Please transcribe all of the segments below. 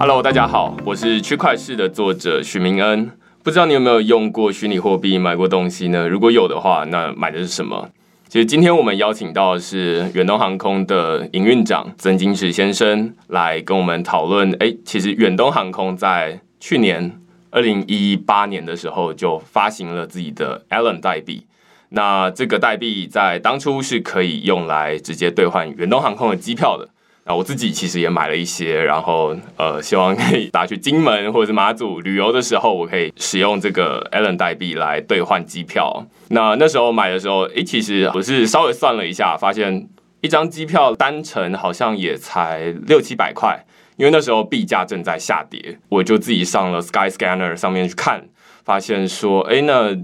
Hello，大家好，我是区块市的作者许明恩。不知道你有没有用过虚拟货币买过东西呢？如果有的话，那买的是什么？其实今天我们邀请到的是远东航空的营运长曾金石先生来跟我们讨论。哎，其实远东航空在去年二零一八年的时候就发行了自己的 Allen 代币。那这个代币在当初是可以用来直接兑换远东航空的机票的。那我自己其实也买了一些，然后呃，希望可以打去金门或者是马祖旅游的时候，我可以使用这个 Allen 代币来兑换机票。那那时候买的时候，诶，其实我是稍微算了一下，发现一张机票单程好像也才六七百块，因为那时候币价正在下跌，我就自己上了 Sky Scanner 上面去看，发现说，诶，那。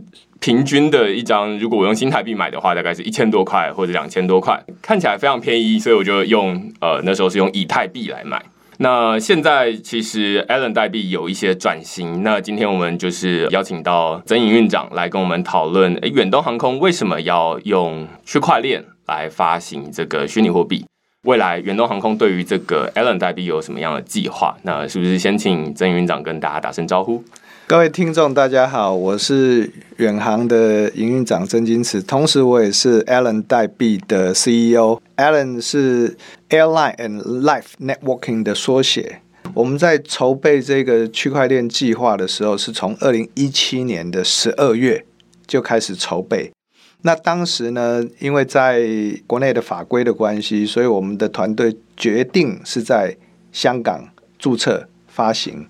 平均的一张，如果我用新台币买的话，大概是一千多块或者两千多块，看起来非常便宜，所以我就用呃那时候是用以太币来买。那现在其实 Allen 代币有一些转型，那今天我们就是邀请到曾营运长来跟我们讨论，诶，远东航空为什么要用区块链来发行这个虚拟货币？未来远东航空对于这个 Allen 代币有什么样的计划？那是不是先请曾营运长跟大家打声招呼？各位听众，大家好，我是远航的营运长曾金池，同时我也是 Allen 代币的 CEO。Allen 是 Airline and Life Networking 的缩写。我们在筹备这个区块链计划的时候，是从二零一七年的十二月就开始筹备。那当时呢，因为在国内的法规的关系，所以我们的团队决定是在香港注册。发行，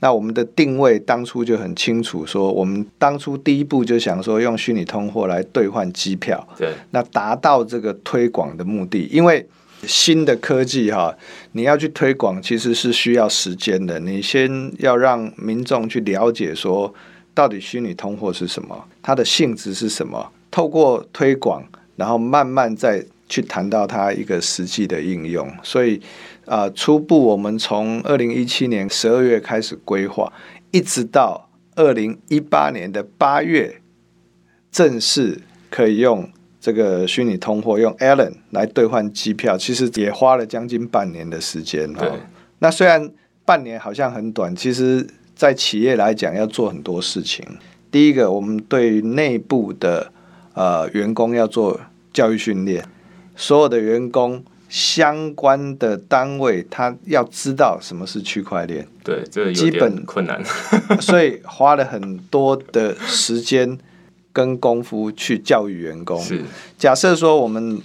那我们的定位当初就很清楚，说我们当初第一步就想说用虚拟通货来兑换机票，对，那达到这个推广的目的。因为新的科技哈，你要去推广其实是需要时间的，你先要让民众去了解说到底虚拟通货是什么，它的性质是什么，透过推广，然后慢慢再去谈到它一个实际的应用，所以。啊，初步我们从二零一七年十二月开始规划，一直到二零一八年的八月，正式可以用这个虚拟通货用 Allen 来兑换机票，其实也花了将近半年的时间。对，那虽然半年好像很短，其实在企业来讲要做很多事情。第一个，我们对内部的呃员工要做教育训练，所有的员工。相关的单位，他要知道什么是区块链，对，这基本困难，所以花了很多的时间跟功夫去教育员工。是，假设说我们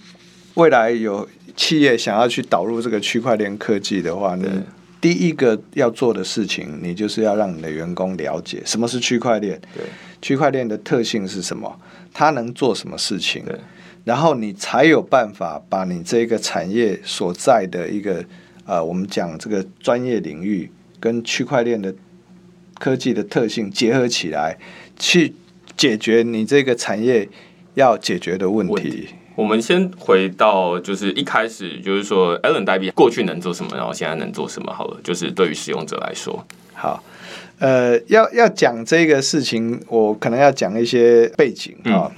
未来有企业想要去导入这个区块链科技的话，呢第一个要做的事情，你就是要让你的员工了解什么是区块链，对，区块链的特性是什么，它能做什么事情，对。然后你才有办法把你这个产业所在的一个呃，我们讲这个专业领域跟区块链的科技的特性结合起来，去解决你这个产业要解决的问题。我们先回到就是一开始就是说，Allen 代币过去能做什么，然后现在能做什么？好了，就是对于使用者来说，好，呃，要要讲这个事情，我可能要讲一些背景啊。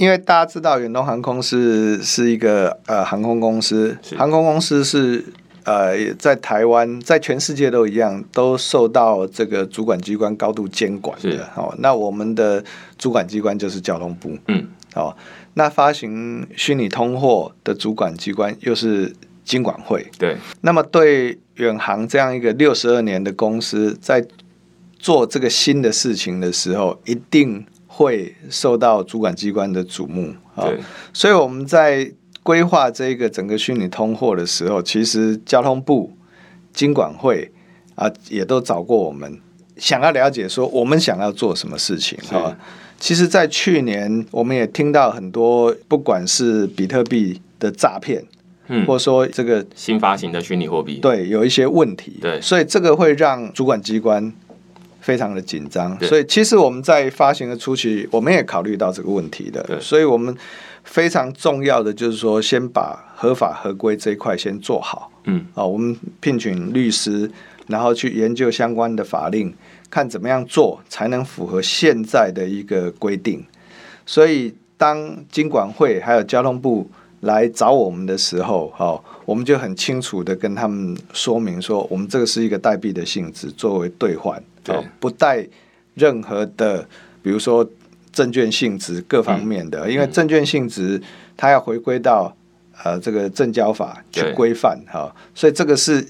因为大家知道远东航空是是一个呃航空公司，航空公司是呃在台湾在全世界都一样，都受到这个主管机关高度监管的。哦，那我们的主管机关就是交通部。嗯，哦，那发行虚拟通货的主管机关又是金管会。对，那么对远航这样一个六十二年的公司，在做这个新的事情的时候，一定。会受到主管机关的瞩目啊，所以我们在规划这个整个虚拟通货的时候，其实交通部、经管会啊也都找过我们，想要了解说我们想要做什么事情啊。其实，在去年我们也听到很多，不管是比特币的诈骗，嗯，或者说这个新发行的虚拟货币，对，有一些问题，对，所以这个会让主管机关。非常的紧张，所以其实我们在发行的初期，我们也考虑到这个问题的。所以，我们非常重要的就是说，先把合法合规这一块先做好。嗯，啊，我们聘请律师，然后去研究相关的法令，看怎么样做才能符合现在的一个规定。所以，当经管会还有交通部来找我们的时候，哈，我们就很清楚的跟他们说明说，我们这个是一个代币的性质，作为兑换，对，不带任何的，比如说证券性质各方面的，因为证券性质它要回归到呃这个证交法去规范，哈，所以这个是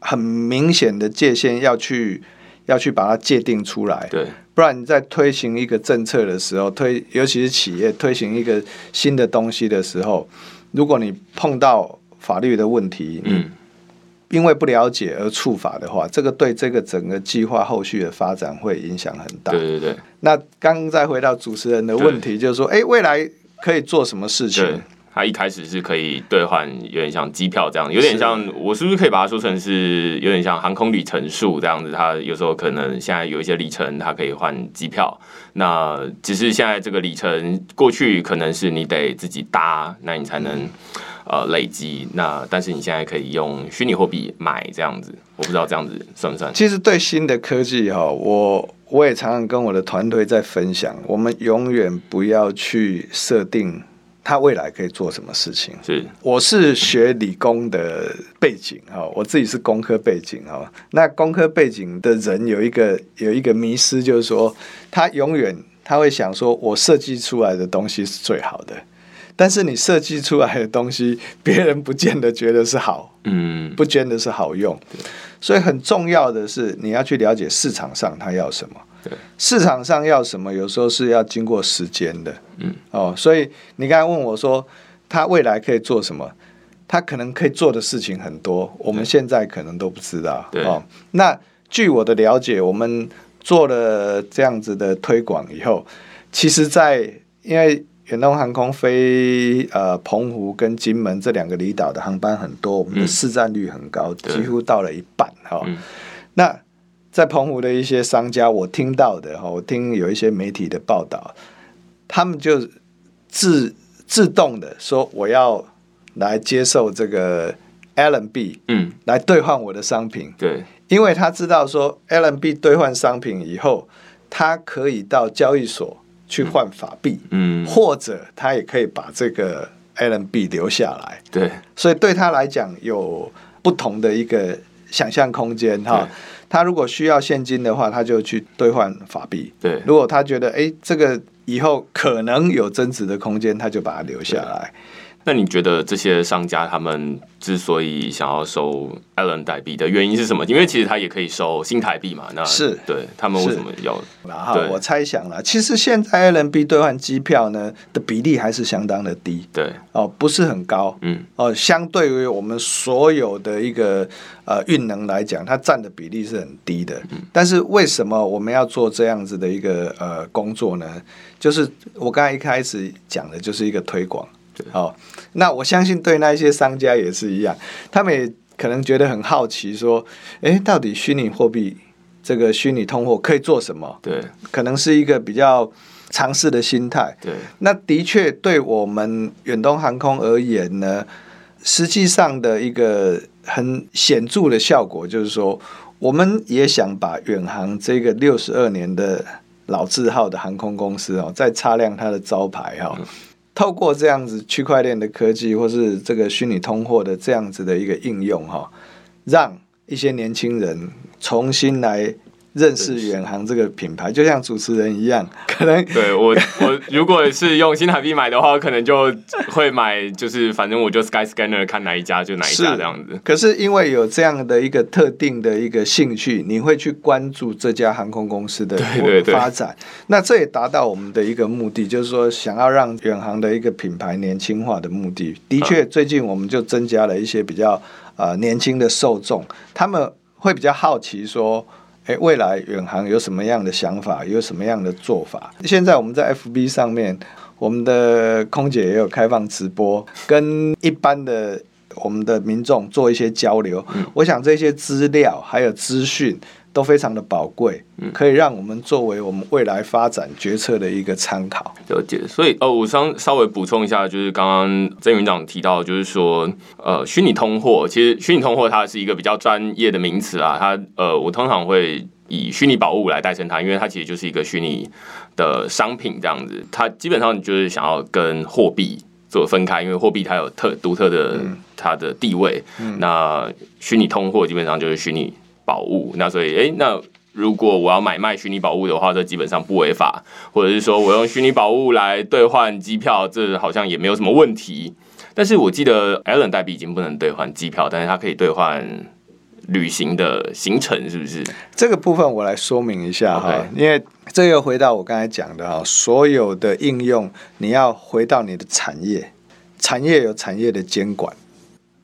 很明显的界限要去要去把它界定出来，对。不然你在推行一个政策的时候，推尤其是企业推行一个新的东西的时候，如果你碰到法律的问题，嗯，因为不了解而触法的话，这个对这个整个计划后续的发展会影响很大。对对对。那刚再回到主持人的问题，就是说，哎，未来可以做什么事情？他一开始是可以兑换，有点像机票这样，有点像我是不是可以把它说成是有点像航空里程数这样子？他有时候可能现在有一些里程，它可以换机票。那只是现在这个里程过去可能是你得自己搭，那你才能呃累积。那但是你现在可以用虚拟货币买这样子，我不知道这样子算不算？其实对新的科技哈，我我也常常跟我的团队在分享，我们永远不要去设定。他未来可以做什么事情？是，我是学理工的背景哈，我自己是工科背景哈。那工科背景的人有一个有一个迷失，就是说他永远他会想说，我设计出来的东西是最好的，但是你设计出来的东西，别人不见得觉得是好，嗯，不见得是好用。所以很重要的是，你要去了解市场上他要什么。市场上要什么，有时候是要经过时间的，嗯，哦，所以你刚才问我说，他未来可以做什么？他可能可以做的事情很多，我们现在可能都不知道。哦，那据我的了解，我们做了这样子的推广以后，其实，在因为远东航空飞呃澎湖跟金门这两个离岛的航班很多，我们的市占率很高，几乎到了一半。哈，那。在澎湖的一些商家，我听到的哈，我听有一些媒体的报道，他们就自自动的说我要来接受这个 LNB，嗯，来兑换我的商品，对，因为他知道说 LNB 兑换商品以后，他可以到交易所去换法币，嗯，或者他也可以把这个 LNB 留下来，对，所以对他来讲有不同的一个想象空间哈。他如果需要现金的话，他就去兑换法币。对，如果他觉得哎，这个以后可能有增值的空间，他就把它留下来。那你觉得这些商家他们之所以想要收 Allen 代币的原因是什么？因为其实他也可以收新台币嘛。那是对他们为什么要？然后我猜想了，其实现在 Allen 币兑换机票呢的比例还是相当的低。对哦，不是很高。嗯哦，相对于我们所有的一个呃运能来讲，它占的比例是很低的。嗯。但是为什么我们要做这样子的一个呃工作呢？就是我刚才一开始讲的，就是一个推广。哦，那我相信对那一些商家也是一样，他们也可能觉得很好奇，说，哎，到底虚拟货币这个虚拟通货可以做什么？对，可能是一个比较尝试的心态。对，那的确对我们远东航空而言呢，实际上的一个很显著的效果就是说，我们也想把远航这个六十二年的老字号的航空公司哦，再擦亮它的招牌哈。透过这样子区块链的科技，或是这个虚拟通货的这样子的一个应用，哈，让一些年轻人重新来。认识远航这个品牌，就像主持人一样，可能对我我 如果是用新台币买的话，可能就会买，就是反正我就 Sky Scanner 看哪一家就哪一家这样子。可是因为有这样的一个特定的一个兴趣，你会去关注这家航空公司的发展，那这也达到我们的一个目的，就是说想要让远航的一个品牌年轻化的目的。的确，最近我们就增加了一些比较呃年轻的受众，他们会比较好奇说。哎，未来远航有什么样的想法？有什么样的做法？现在我们在 FB 上面，我们的空姐也有开放直播，跟一般的我们的民众做一些交流。我想这些资料还有资讯。都非常的宝贵，可以让我们作为我们未来发展决策的一个参考。了解，所以呃，我稍稍微补充一下，就是刚刚曾院长提到，就是说，呃，虚拟通货，其实虚拟通货它是一个比较专业的名词啊，它呃，我通常会以虚拟宝物来代称它，因为它其实就是一个虚拟的商品这样子，它基本上就是想要跟货币。做分开，因为货币它有特独特的它的地位。那虚拟通货基本上就是虚拟宝物，那所以哎，那如果我要买卖虚拟宝物的话，这基本上不违法，或者是说我用虚拟宝物来兑换机票，这好像也没有什么问题。但是我记得 Allen 代币已经不能兑换机票，但是它可以兑换旅行的行程，是不是？这个部分我来说明一下哈，因为这又回到我刚才讲的哈，所有的应用你要回到你的产业，产业有产业的监管，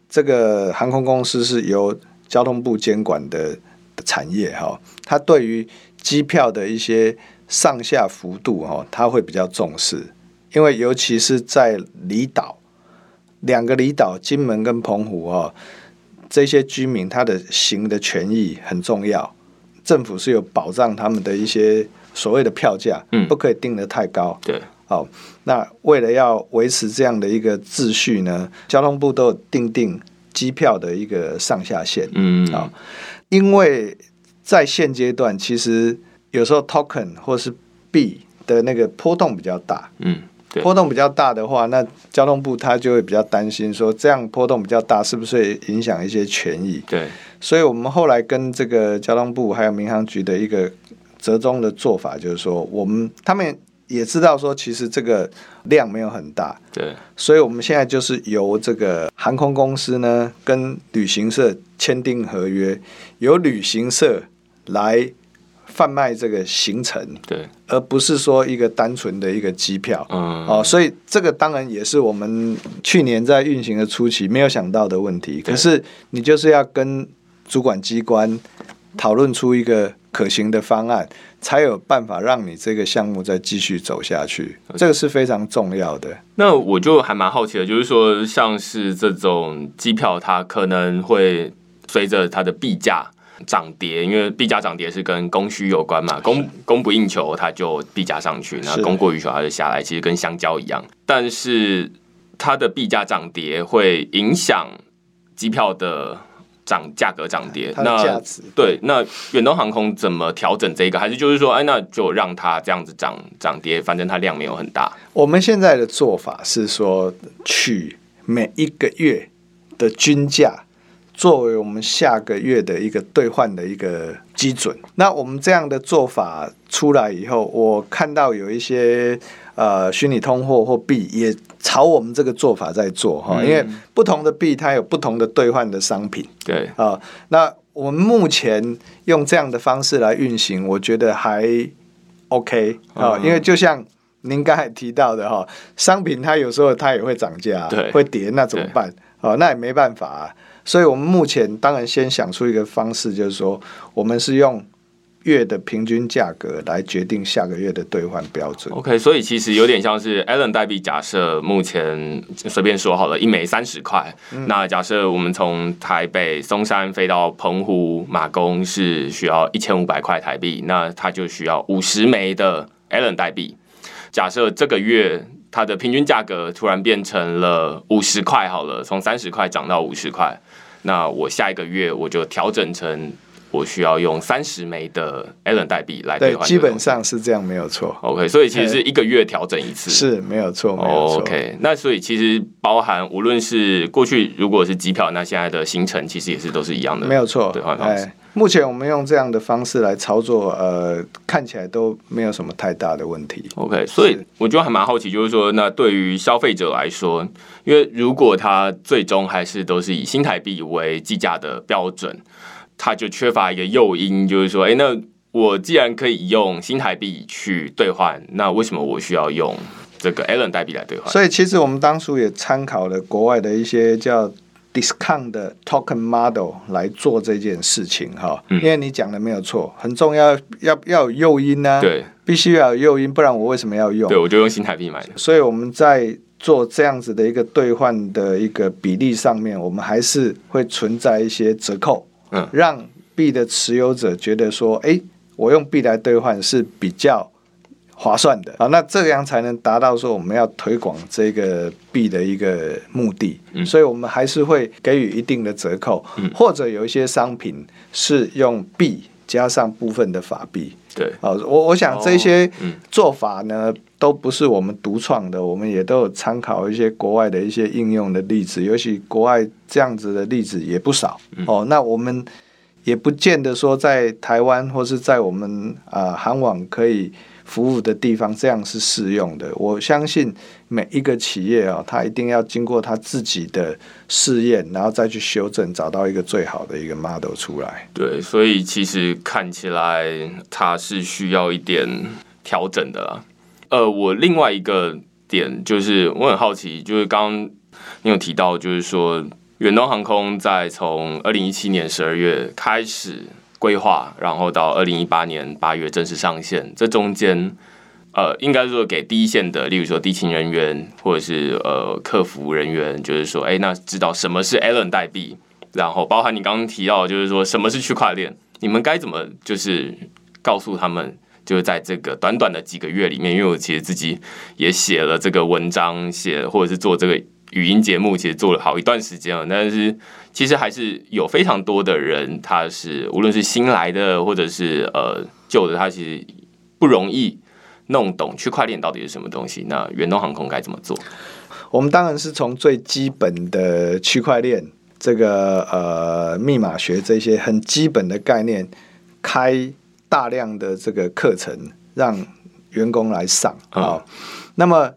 这个航空公司是由交通部监管的产业哈，它对于机票的一些上下幅度哈，它会比较重视，因为尤其是在离岛。两个离岛，金门跟澎湖哈，这些居民他的行的权益很重要，政府是有保障他们的一些所谓的票价，嗯，不可以定得太高，对，好，那为了要维持这样的一个秩序呢，交通部都有定定机票的一个上下限，嗯，啊，因为在现阶段，其实有时候 token 或是币的那个波动比较大，嗯。波动比较大的话，那交通部他就会比较担心，说这样波动比较大，是不是会影响一些权益？对，所以我们后来跟这个交通部还有民航局的一个折中的做法，就是说，我们他们也知道说，其实这个量没有很大，对，所以我们现在就是由这个航空公司呢跟旅行社签订合约，由旅行社来。贩卖这个行程，对，而不是说一个单纯的一个机票，嗯，哦，所以这个当然也是我们去年在运行的初期没有想到的问题。可是你就是要跟主管机关讨论出一个可行的方案，才有办法让你这个项目再继续走下去。这个是非常重要的。那我就还蛮好奇的，就是说，像是这种机票，它可能会随着它的币价。涨跌，因为币价涨跌是跟供需有关嘛，供供不应求，它就币价上去；那供过于求，它就下来。其实跟香蕉一样，但是它的币价涨跌会影响机票的涨价格涨跌。那对，那远东航空怎么调整这个？还是就是说，哎，那就让它这样子涨涨跌，反正它量没有很大。我们现在的做法是说，取每一个月的均价。作为我们下个月的一个兑换的一个基准，那我们这样的做法出来以后，我看到有一些呃虚拟通货或币也朝我们这个做法在做哈，因为不同的币它有不同的兑换的商品，对啊，那我们目前用这样的方式来运行，我觉得还 OK 啊，因为就像您刚才提到的哈，商品它有时候它也会涨价，对，会跌，那怎么办？哦，那也没办法。所以，我们目前当然先想出一个方式，就是说，我们是用月的平均价格来决定下个月的兑换标准。OK，所以其实有点像是 Allen 代币。假设目前随便说好了，一枚三十块。那假设我们从台北松山飞到澎湖马公是需要一千五百块台币，那它就需要五十枚的 Allen 代币。假设这个月它的平均价格突然变成了五十块，好了，从三十块涨到五十块。那我下一个月我就调整成我需要用三十枚的 Allen 代币来兑换，基本上是这样，没有错。OK，所以其实是一个月调整一次，是没有错，没有错。OK，那所以其实包含无论是过去如果是机票，那现在的行程其实也是都是一样的，没有错兑换方式。目前我们用这样的方式来操作，呃，看起来都没有什么太大的问题。OK，所以我觉得还蛮好奇，就是说，那对于消费者来说，因为如果他最终还是都是以新台币为计价的标准，他就缺乏一个诱因，就是说，哎，那我既然可以用新台币去兑换，那为什么我需要用这个 Allen 代币来兑换？所以，其实我们当初也参考了国外的一些叫。discount 的 token model 来做这件事情哈，因为你讲的没有错，很重要，要要有诱因呢，对，必须要有诱因，不然我为什么要用？对，我就用新台币买的。所以我们在做这样子的一个兑换的一个比例上面，我们还是会存在一些折扣，嗯，让币的持有者觉得说，哎，我用币来兑换是比较。划算的。啊，那这样才能达到说我们要推广这个币的一个目的，所以我们还是会给予一定的折扣，或者有一些商品是用币加上部分的法币。对，啊，我我想这些做法呢，都不是我们独创的，我们也都有参考一些国外的一些应用的例子，尤其国外这样子的例子也不少哦。那我们也不见得说在台湾或是在我们啊韩网可以服务的地方这样是适用的。我相信每一个企业啊，它一定要经过它自己的试验，然后再去修正，找到一个最好的一个 model 出来。对，所以其实看起来它是需要一点调整的啦。呃，我另外一个点就是我很好奇，就是刚刚你有提到，就是说远东航空在从二零一七年十二月开始规划，然后到二零一八年八月正式上线，这中间呃，应该说给第一线的，例如说地勤人员或者是呃客服人员，就是说，哎，那知道什么是 Allen 代币，然后包含你刚刚提到，就是说什么是区块链，你们该怎么就是告诉他们？就是在这个短短的几个月里面，因为我其实自己也写了这个文章，写或者是做这个语音节目，其实做了好一段时间了。但是其实还是有非常多的人，他是无论是新来的或者是呃旧的，他其实不容易弄懂区块链到底是什么东西。那远东航空该怎么做？我们当然是从最基本的区块链这个呃密码学这些很基本的概念开。大量的这个课程让员工来上啊，那么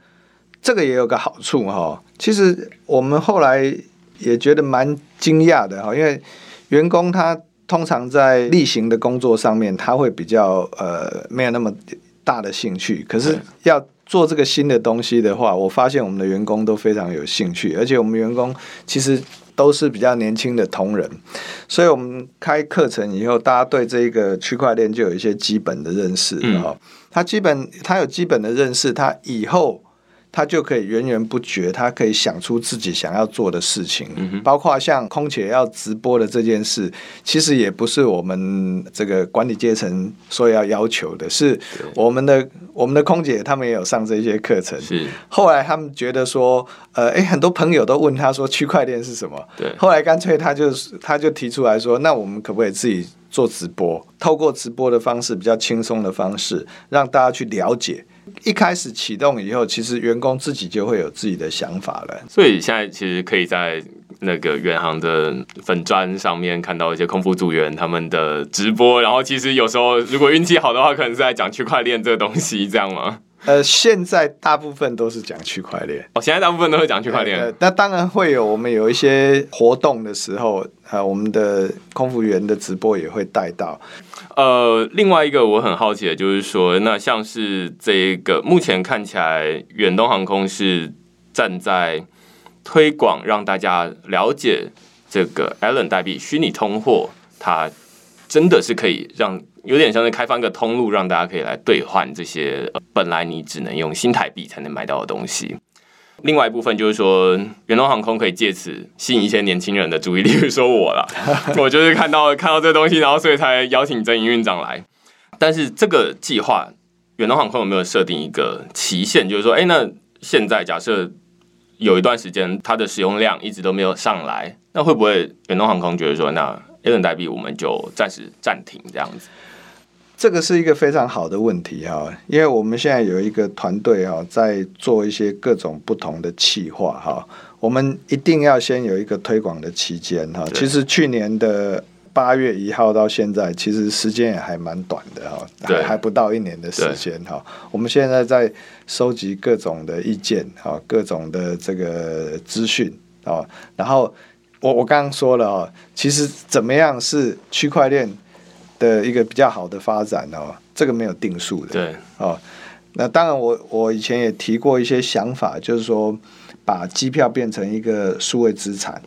这个也有个好处哈。其实我们后来也觉得蛮惊讶的哈，因为员工他通常在例行的工作上面他会比较呃没有那么大的兴趣，可是要做这个新的东西的话，我发现我们的员工都非常有兴趣，而且我们员工其实。都是比较年轻的同仁，所以我们开课程以后，大家对这个区块链就有一些基本的认识啊。他基本他有基本的认识，他以后。他就可以源源不绝，他可以想出自己想要做的事情，包括像空姐要直播的这件事，其实也不是我们这个管理阶层说要要求的，是我们的我们的空姐他们也有上这些课程。是后来他们觉得说，呃，哎，很多朋友都问他说区块链是什么？对，后来干脆他就他就提出来说，那我们可不可以自己做直播？透过直播的方式，比较轻松的方式，让大家去了解。一开始启动以后，其实员工自己就会有自己的想法了。所以现在其实可以在那个远航的粉砖上面看到一些空服组员他们的直播。然后其实有时候如果运气好的话，可能是在讲区块链这个东西，这样吗？呃，现在大部分都是讲区块链。哦，现在大部分都会讲区块链。那当然会有，我们有一些活动的时候，呃，我们的空服员的直播也会带到。呃，另外一个我很好奇的就是说，那像是这个目前看起来，远东航空是站在推广让大家了解这个 Allen 代币虚拟通货，它真的是可以让。有点像是开放一个通路，让大家可以来兑换这些本来你只能用新台币才能买到的东西。另外一部分就是说，远东航空可以借此吸引一些年轻人的注意力，比如说我了，我就是看到看到这东西，然后所以才邀请曾营运长来。但是这个计划，远东航空有没有设定一个期限？就是说，哎，那现在假设有一段时间它的使用量一直都没有上来，那会不会远东航空觉得说，那 A 轮代币我们就暂时暂停这样子？这个是一个非常好的问题哈，因为我们现在有一个团队哈，在做一些各种不同的企划哈。我们一定要先有一个推广的期间哈。其实去年的八月一号到现在，其实时间也还蛮短的哈，还还不到一年的时间哈。我们现在在收集各种的意见哈，各种的这个资讯啊。然后我我刚刚说了啊，其实怎么样是区块链？的一个比较好的发展哦，这个没有定数的。对哦，那当然，我我以前也提过一些想法，就是说把机票变成一个数位资产。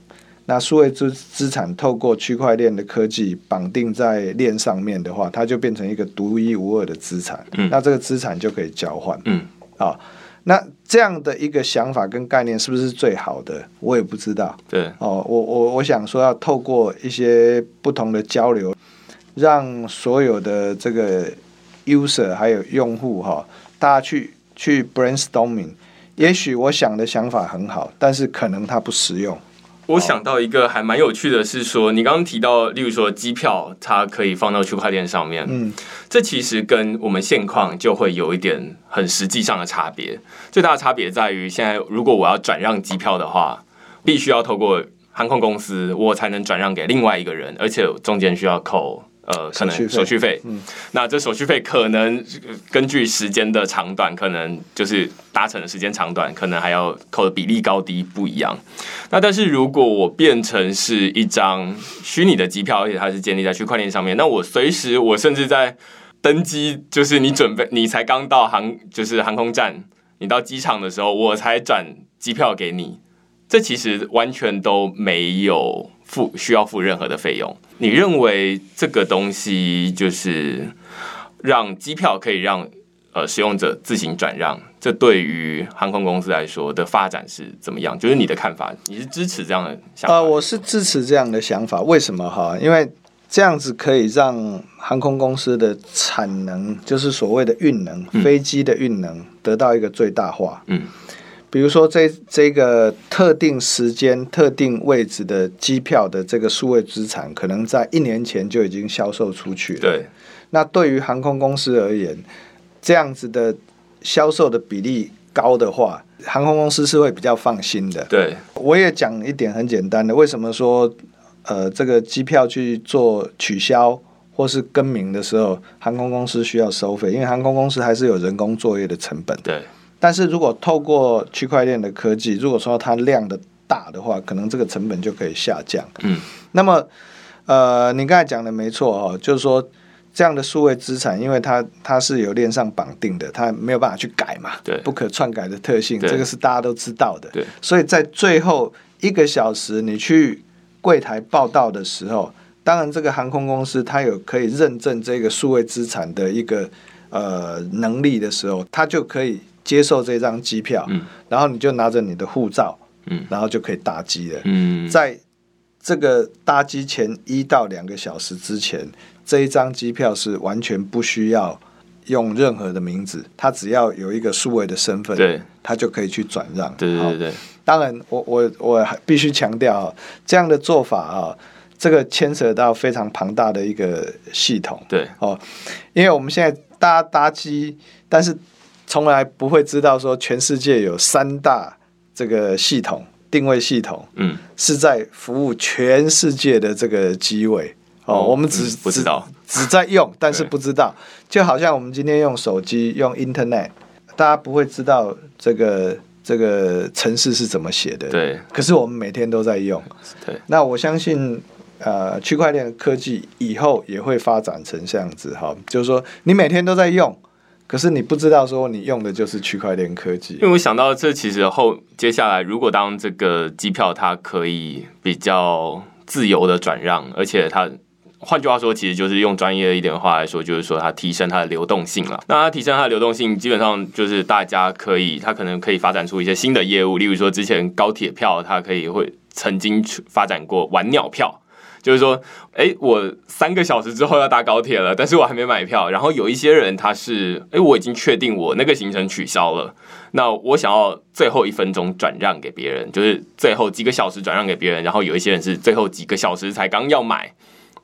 那数位资资产透过区块链的科技绑定在链上面的话，它就变成一个独一无二的资产。嗯，那这个资产就可以交换。嗯，啊，那这样的一个想法跟概念是不是最好的？我也不知道。对哦，我我我想说，要透过一些不同的交流。让所有的这个 user 还有用户哈，大家去去 brainstorming。也许我想的想法很好，但是可能它不实用我想到一个还蛮有趣的是说，你刚刚提到，例如说机票，它可以放到区块链上面，嗯，这其实跟我们现况就会有一点很实际上的差别。最大的差别在于，现在如果我要转让机票的话，必须要透过航空公司，我才能转让给另外一个人，而且中间需要扣。呃，可能手续费，嗯，那这手续费可能根据时间的长短，可能就是搭乘的时间长短，可能还要扣的比例高低不一样。那但是如果我变成是一张虚拟的机票，而且它是建立在区块链上面，那我随时我甚至在登机，就是你准备你才刚到航，就是航空站，你到机场的时候，我才转机票给你，这其实完全都没有。付需要付任何的费用？你认为这个东西就是让机票可以让呃使用者自行转让？这对于航空公司来说的发展是怎么样？就是你的看法，你是支持这样的想法？呃，我是支持这样的想法。为什么哈？因为这样子可以让航空公司的产能，就是所谓的运能，飞机的运能得到一个最大化。嗯。比如说，这这个特定时间、特定位置的机票的这个数位资产，可能在一年前就已经销售出去了。对。那对于航空公司而言，这样子的销售的比例高的话，航空公司是会比较放心的。对。我也讲一点很简单的，为什么说呃这个机票去做取消或是更名的时候，航空公司需要收费？因为航空公司还是有人工作业的成本。对。但是如果透过区块链的科技，如果说它量的大的话，可能这个成本就可以下降。嗯，那么呃，你刚才讲的没错哦，就是说这样的数位资产，因为它它是有链上绑定的，它没有办法去改嘛，对，不可篡改的特性，这个是大家都知道的。对，所以在最后一个小时你去柜台报到的时候，当然这个航空公司它有可以认证这个数位资产的一个呃能力的时候，它就可以。接受这张机票，然后你就拿着你的护照，然后就可以搭机了。在这个搭机前一到两个小时之前，这一张机票是完全不需要用任何的名字，他只要有一个数位的身份，对，它就可以去转让。对对对。当然，我我我必须强调，这样的做法啊，这个牵扯到非常庞大的一个系统。对哦，因为我们现在搭搭机，但是。从来不会知道说全世界有三大这个系统定位系统，嗯，是在服务全世界的这个机位哦。我们只不知道，只在用，但是不知道。就好像我们今天用手机用 Internet，大家不会知道这个这个城市是怎么写的，对。可是我们每天都在用，对。那我相信，呃，区块链科技以后也会发展成这样子哈，就是说你每天都在用。可是你不知道说你用的就是区块链科技，因为我想到这其实后接下来如果当这个机票它可以比较自由的转让，而且它换句话说，其实就是用专业一点的话来说，就是说它提升它的流动性了。那它提升它的流动性，基本上就是大家可以，它可能可以发展出一些新的业务，例如说之前高铁票，它可以会曾经发展过玩鸟票。就是说，哎，我三个小时之后要搭高铁了，但是我还没买票。然后有一些人他是，哎，我已经确定我那个行程取消了，那我想要最后一分钟转让给别人，就是最后几个小时转让给别人。然后有一些人是最后几个小时才刚要买，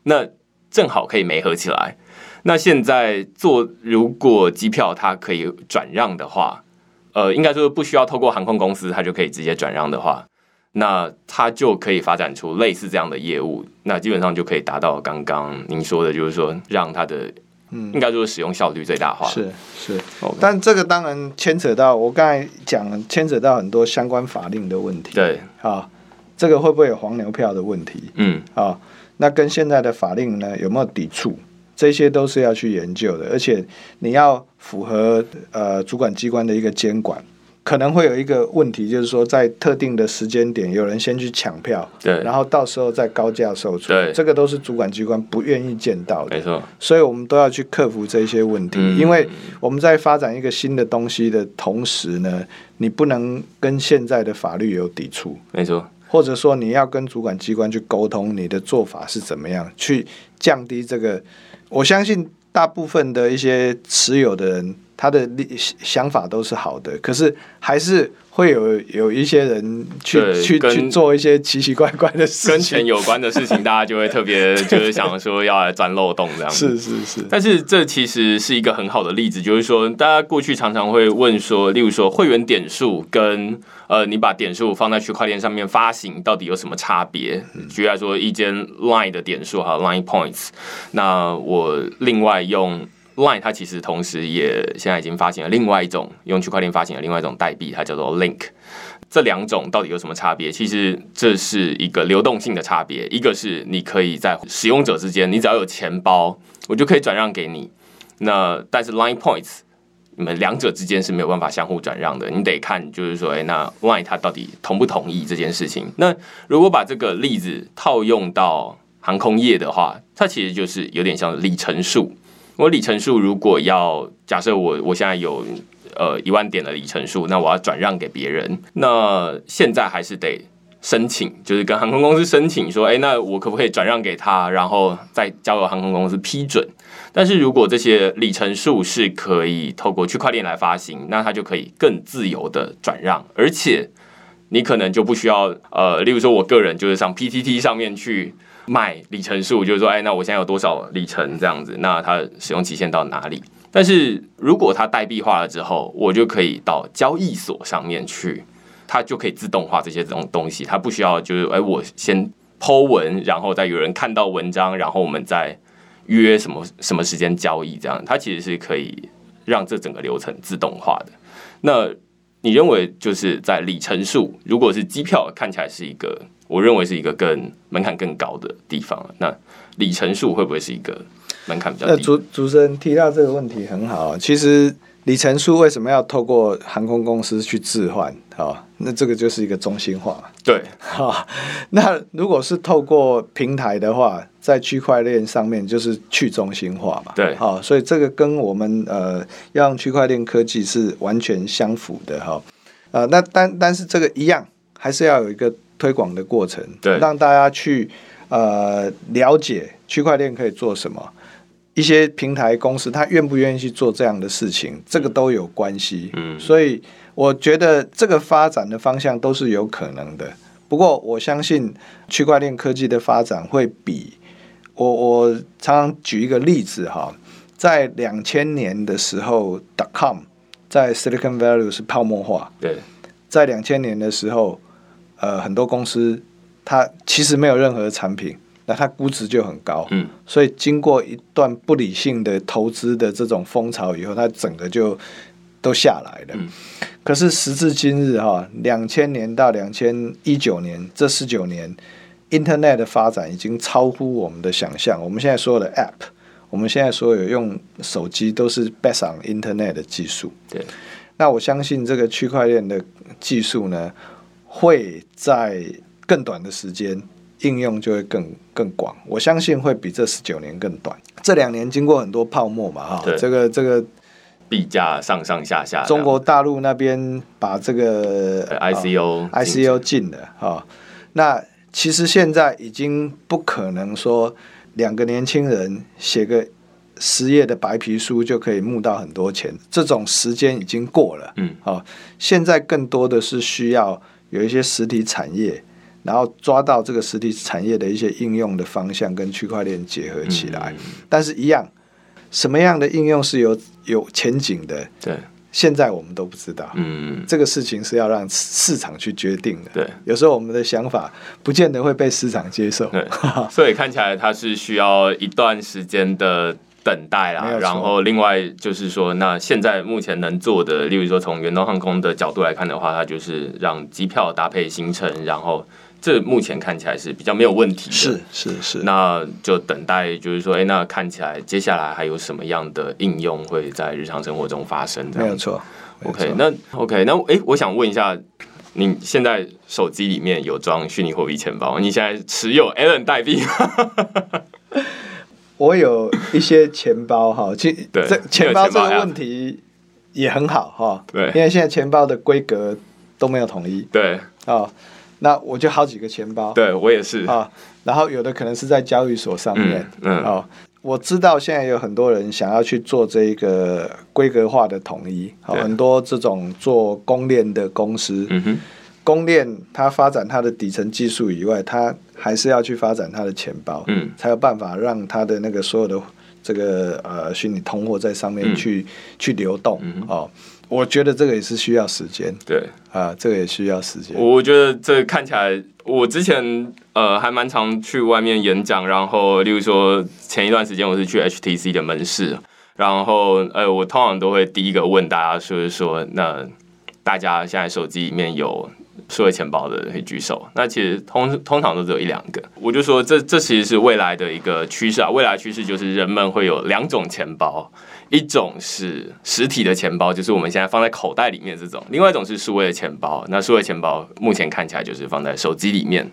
那正好可以没合起来。那现在做如果机票它可以转让的话，呃，应该说不需要透过航空公司，它就可以直接转让的话。那它就可以发展出类似这样的业务，那基本上就可以达到刚刚您说的，就是说让它的，嗯，应该说使用效率最大化。是是，但这个当然牵扯到我刚才讲，牵扯到很多相关法令的问题。对，啊，这个会不会有黄牛票的问题？嗯，啊，那跟现在的法令呢有没有抵触？这些都是要去研究的，而且你要符合呃主管机关的一个监管。可能会有一个问题，就是说在特定的时间点，有人先去抢票，对，然后到时候再高价售出，对，这个都是主管机关不愿意见到的，没错。所以我们都要去克服这些问题，因为我们在发展一个新的东西的同时呢，你不能跟现在的法律有抵触，没错。或者说你要跟主管机关去沟通，你的做法是怎么样，去降低这个。我相信大部分的一些持有的人。他的想法都是好的，可是还是会有有一些人去去去做一些奇奇怪怪的事情跟。钱有关的事情，大家就会特别 就是想说要来钻漏洞这样子。是是是，但是这其实是一个很好的例子，就是说，大家过去常常会问说，例如说会员点数跟呃，你把点数放在区块链上面发行，到底有什么差别？举例来说，一间 Line 的点数哈，Line Points，那我另外用 Line，它其实同时也现在已经发行了另外一种用区块链发行的另外一种代币，它叫做 Link。这两种到底有什么差别？其实这是一个流动性的差别，一个是你可以在使用者之间，你只要有钱包，我就可以转让给你。那但是 Line Points，你们两者之间是没有办法相互转让的，你得看就是说，哎，那 Line 它到底同不同意这件事情？那如果把这个例子套用到航空业的话，它其实就是有点像里程数。我里程数如果要假设我我现在有呃一万点的里程数，那我要转让给别人，那现在还是得申请，就是跟航空公司申请说，哎，那我可不可以转让给他，然后再交由航空公司批准？但是如果这些里程数是可以透过区块链来发行，那它就可以更自由的转让，而且你可能就不需要呃，例如说我个人就是上 PTT 上面去卖里程数，就是说，哎，那我现在有多少里程这样子，那它使用期限到哪里？但是如果它代币化了之后，我就可以到交易所上面去，它就可以自动化这些这种东西，它不需要就是哎，我先剖文，然后再有人看到文章，然后我们再约什么什么时间交易，这样它其实是可以让这整个流程自动化的。那你认为就是在里程数，如果是机票看起来是一个，我认为是一个更门槛更高的地方，那里程数会不会是一个门槛比较低？那主主持人提到这个问题很好，其实里程数为什么要透过航空公司去置换？好，那这个就是一个中心化嘛。对，哈，那如果是透过平台的话，在区块链上面就是去中心化嘛。对好，所以这个跟我们呃要用区块链科技是完全相符的哈。呃，那但但是这个一样，还是要有一个推广的过程，对让大家去呃了解区块链可以做什么。一些平台公司，他愿不愿意去做这样的事情，这个都有关系。嗯。所以我觉得这个发展的方向都是有可能的。不过我相信区块链科技的发展会比我我常常举一个例子哈，在两千年的时候，dot com 在 Silicon Valley 是泡沫化，对，在两千年的时候，呃，很多公司它其实没有任何的产品，那它估值就很高，嗯，所以经过一段不理性的投资的这种风潮以后，它整个就都下来了。嗯可是时至今日哈，两千年到两千一九年这十九年，Internet 的发展已经超乎我们的想象。我们现在所有的 App，我们现在所有用手机都是 based on Internet 的技术。对，那我相信这个区块链的技术呢，会在更短的时间应用就会更更广。我相信会比这十九年更短。这两年经过很多泡沫嘛，哈对，这个这个币价上上下下，中国大陆那边把这个呃 ICO ICO 进了哈、那其实现在已经不可能说两个年轻人写个十页的白皮书就可以募到很多钱，这种时间已经过了。嗯，好、现在更多的是需要有一些实体产业，然后抓到这个实体产业的一些应用的方向跟区块链结合起来。嗯但是，一样，什么样的应用是有有前景的，对，现在我们都不知道。嗯，这个事情是要让市场去决定的。对。有时候我们的想法不见得会被市场接受。对，所以看起来它是需要一段时间的等待啦。没有错然后另外就是说，那现在目前能做的，例如说从远东航空的角度来看的话，它就是让机票搭配行程，然后这目前看起来是比较没有问题的。是是是，那就等待，就是说，哎、那看起来接下来还有什么样的应用会在日常生活中发生？没有错。OK，那 OK，那哎、我想问一下，你现在手机里面有装虚拟货币钱包？你现在持有 Allen 代币吗？我有一些钱包哈，其对这钱包这个问题也很好哈。对因为现在钱包的规格都没有统一对啊。那我就好几个钱包对，我也是。啊，然后有的可能是在交易所上面嗯嗯哦。我知道现在有很多人想要去做这个规格化的统一，好，很多这种做公链的公司，嗯哼，公链它发展它的底层技术以外，它还是要去发展它的钱包，嗯才有办法让它的那个所有的这个呃虚拟通货在上面嗯去、去流动、嗯哦。我觉得这个也是需要时间对。啊，这个也需要时间。我觉得这看起来，我之前呃还蛮常去外面演讲，然后例如说前一段时间我是去 HTC 的门市，然后呃我通常都会第一个问大家说是说，那大家现在手机里面有数位钱包的可以举手，那其实通通常都只有一两个，我就说这这其实是未来的一个趋势啊，未来趋势就是人们会有两种钱包。一种是实体的钱包，就是我们现在放在口袋里面这种；另外一种是数位的钱包。那数位钱包目前看起来就是放在手机里面。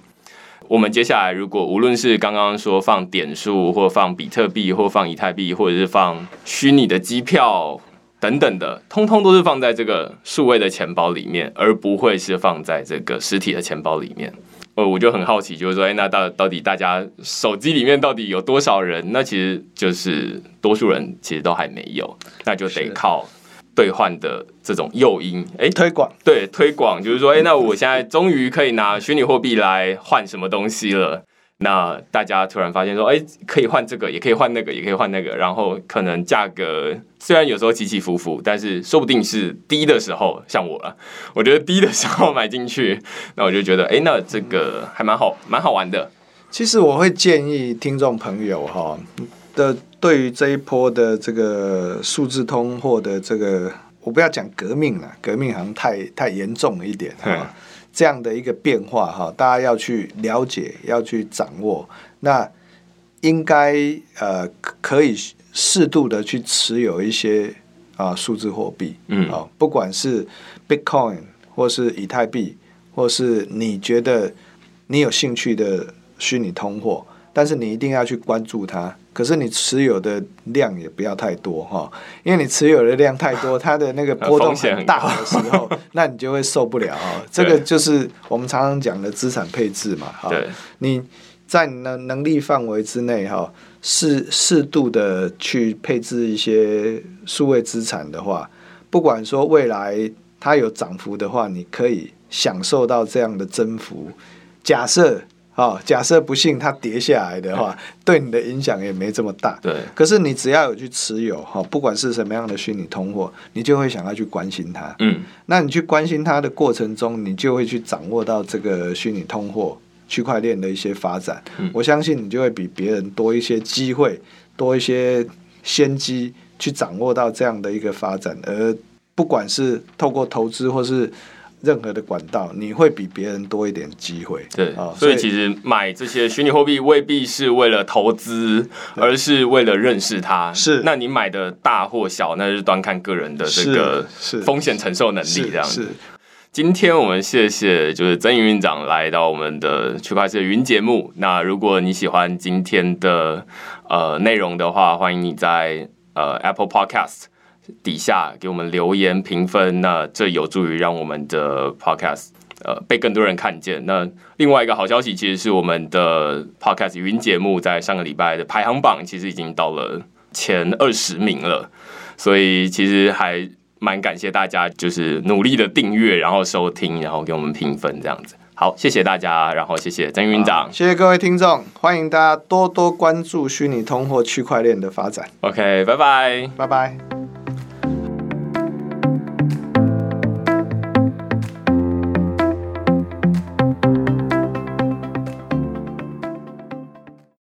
我们接下来如果无论是刚刚说放点数，或放比特币，或放以太币，或者是放虚拟的机票等等的，通通都是放在这个数位的钱包里面，而不会是放在这个实体的钱包里面。呃，我就很好奇，就是说，哎、那到到底大家手机里面到底有多少人？那其实就是多数人其实都还没有，那就得靠兑换的这种诱因，哎、推广对，推广就是说，哎、那我现在终于可以拿虚拟货币来换什么东西了。那大家突然发现说，哎、可以换这个，也可以换那个，也可以换那个，然后可能价格虽然有时候起起伏伏，但是说不定是低的时候，像我了，我觉得低的时候买进去，那我就觉得，哎、那这个还蛮好，蛮好玩的。其实我会建议听众朋友哈的，对于这一波的这个数字通货的这个，我不要讲革命了，革命好像太太严重了一点嗯哈。这样的一个变化哈，大家要去了解，要去掌握。那应该呃可可以适度的去持有一些啊数字货币，嗯啊，不管是 Bitcoin 或是以太币，或是你觉得你有兴趣的虚拟通货，但是你一定要去关注它。可是你持有的量也不要太多哈，因为你持有的量太多，它的那个波动很很大的时候，那你就会受不了哈。这个就是我们常常讲的资产配置嘛，哈。对，你在你的能力范围之内哈，适适度的去配置一些数位资产的话，不管说未来它有涨幅的话，你可以享受到这样的增幅。假设哦，假设不幸它跌下来的话，对你的影响也没这么大。对，可是你只要有去持有哈，不管是什么样的虚拟通货，你就会想要去关心它。嗯，那你去关心它的过程中，你就会去掌握到这个虚拟通货、区块链的一些发展。嗯我相信你就会比别人多一些机会，多一些先机，去掌握到这样的一个发展。而不管是透过投资或是任何的管道，你会比别人多一点机会。对，啊所以其实买这些虚拟货币未必是为了投资，而是为了认识它。是那你买的大或小，那是端看个人的这个风险承受能力是这样子。是今天我们谢谢就是曾营运长来到我们的区块链云节目。那如果你喜欢今天的呃内容的话，欢迎你在呃 Apple Podcast 底下给我们留言评分，那这有助于让我们的 Podcast 呃被更多人看见。那另外一个好消息，其实是我们的 Podcast 云节目在上个礼拜的排行榜其实已经到了前二十名了，所以其实还蛮感谢大家，就是努力的订阅，然后收听，然后给我们评分这样子。好，谢谢大家，然后谢谢曾云长。谢谢各位听众，欢迎大家多多关注虚拟通货区块链的发展。OK，拜拜。拜拜。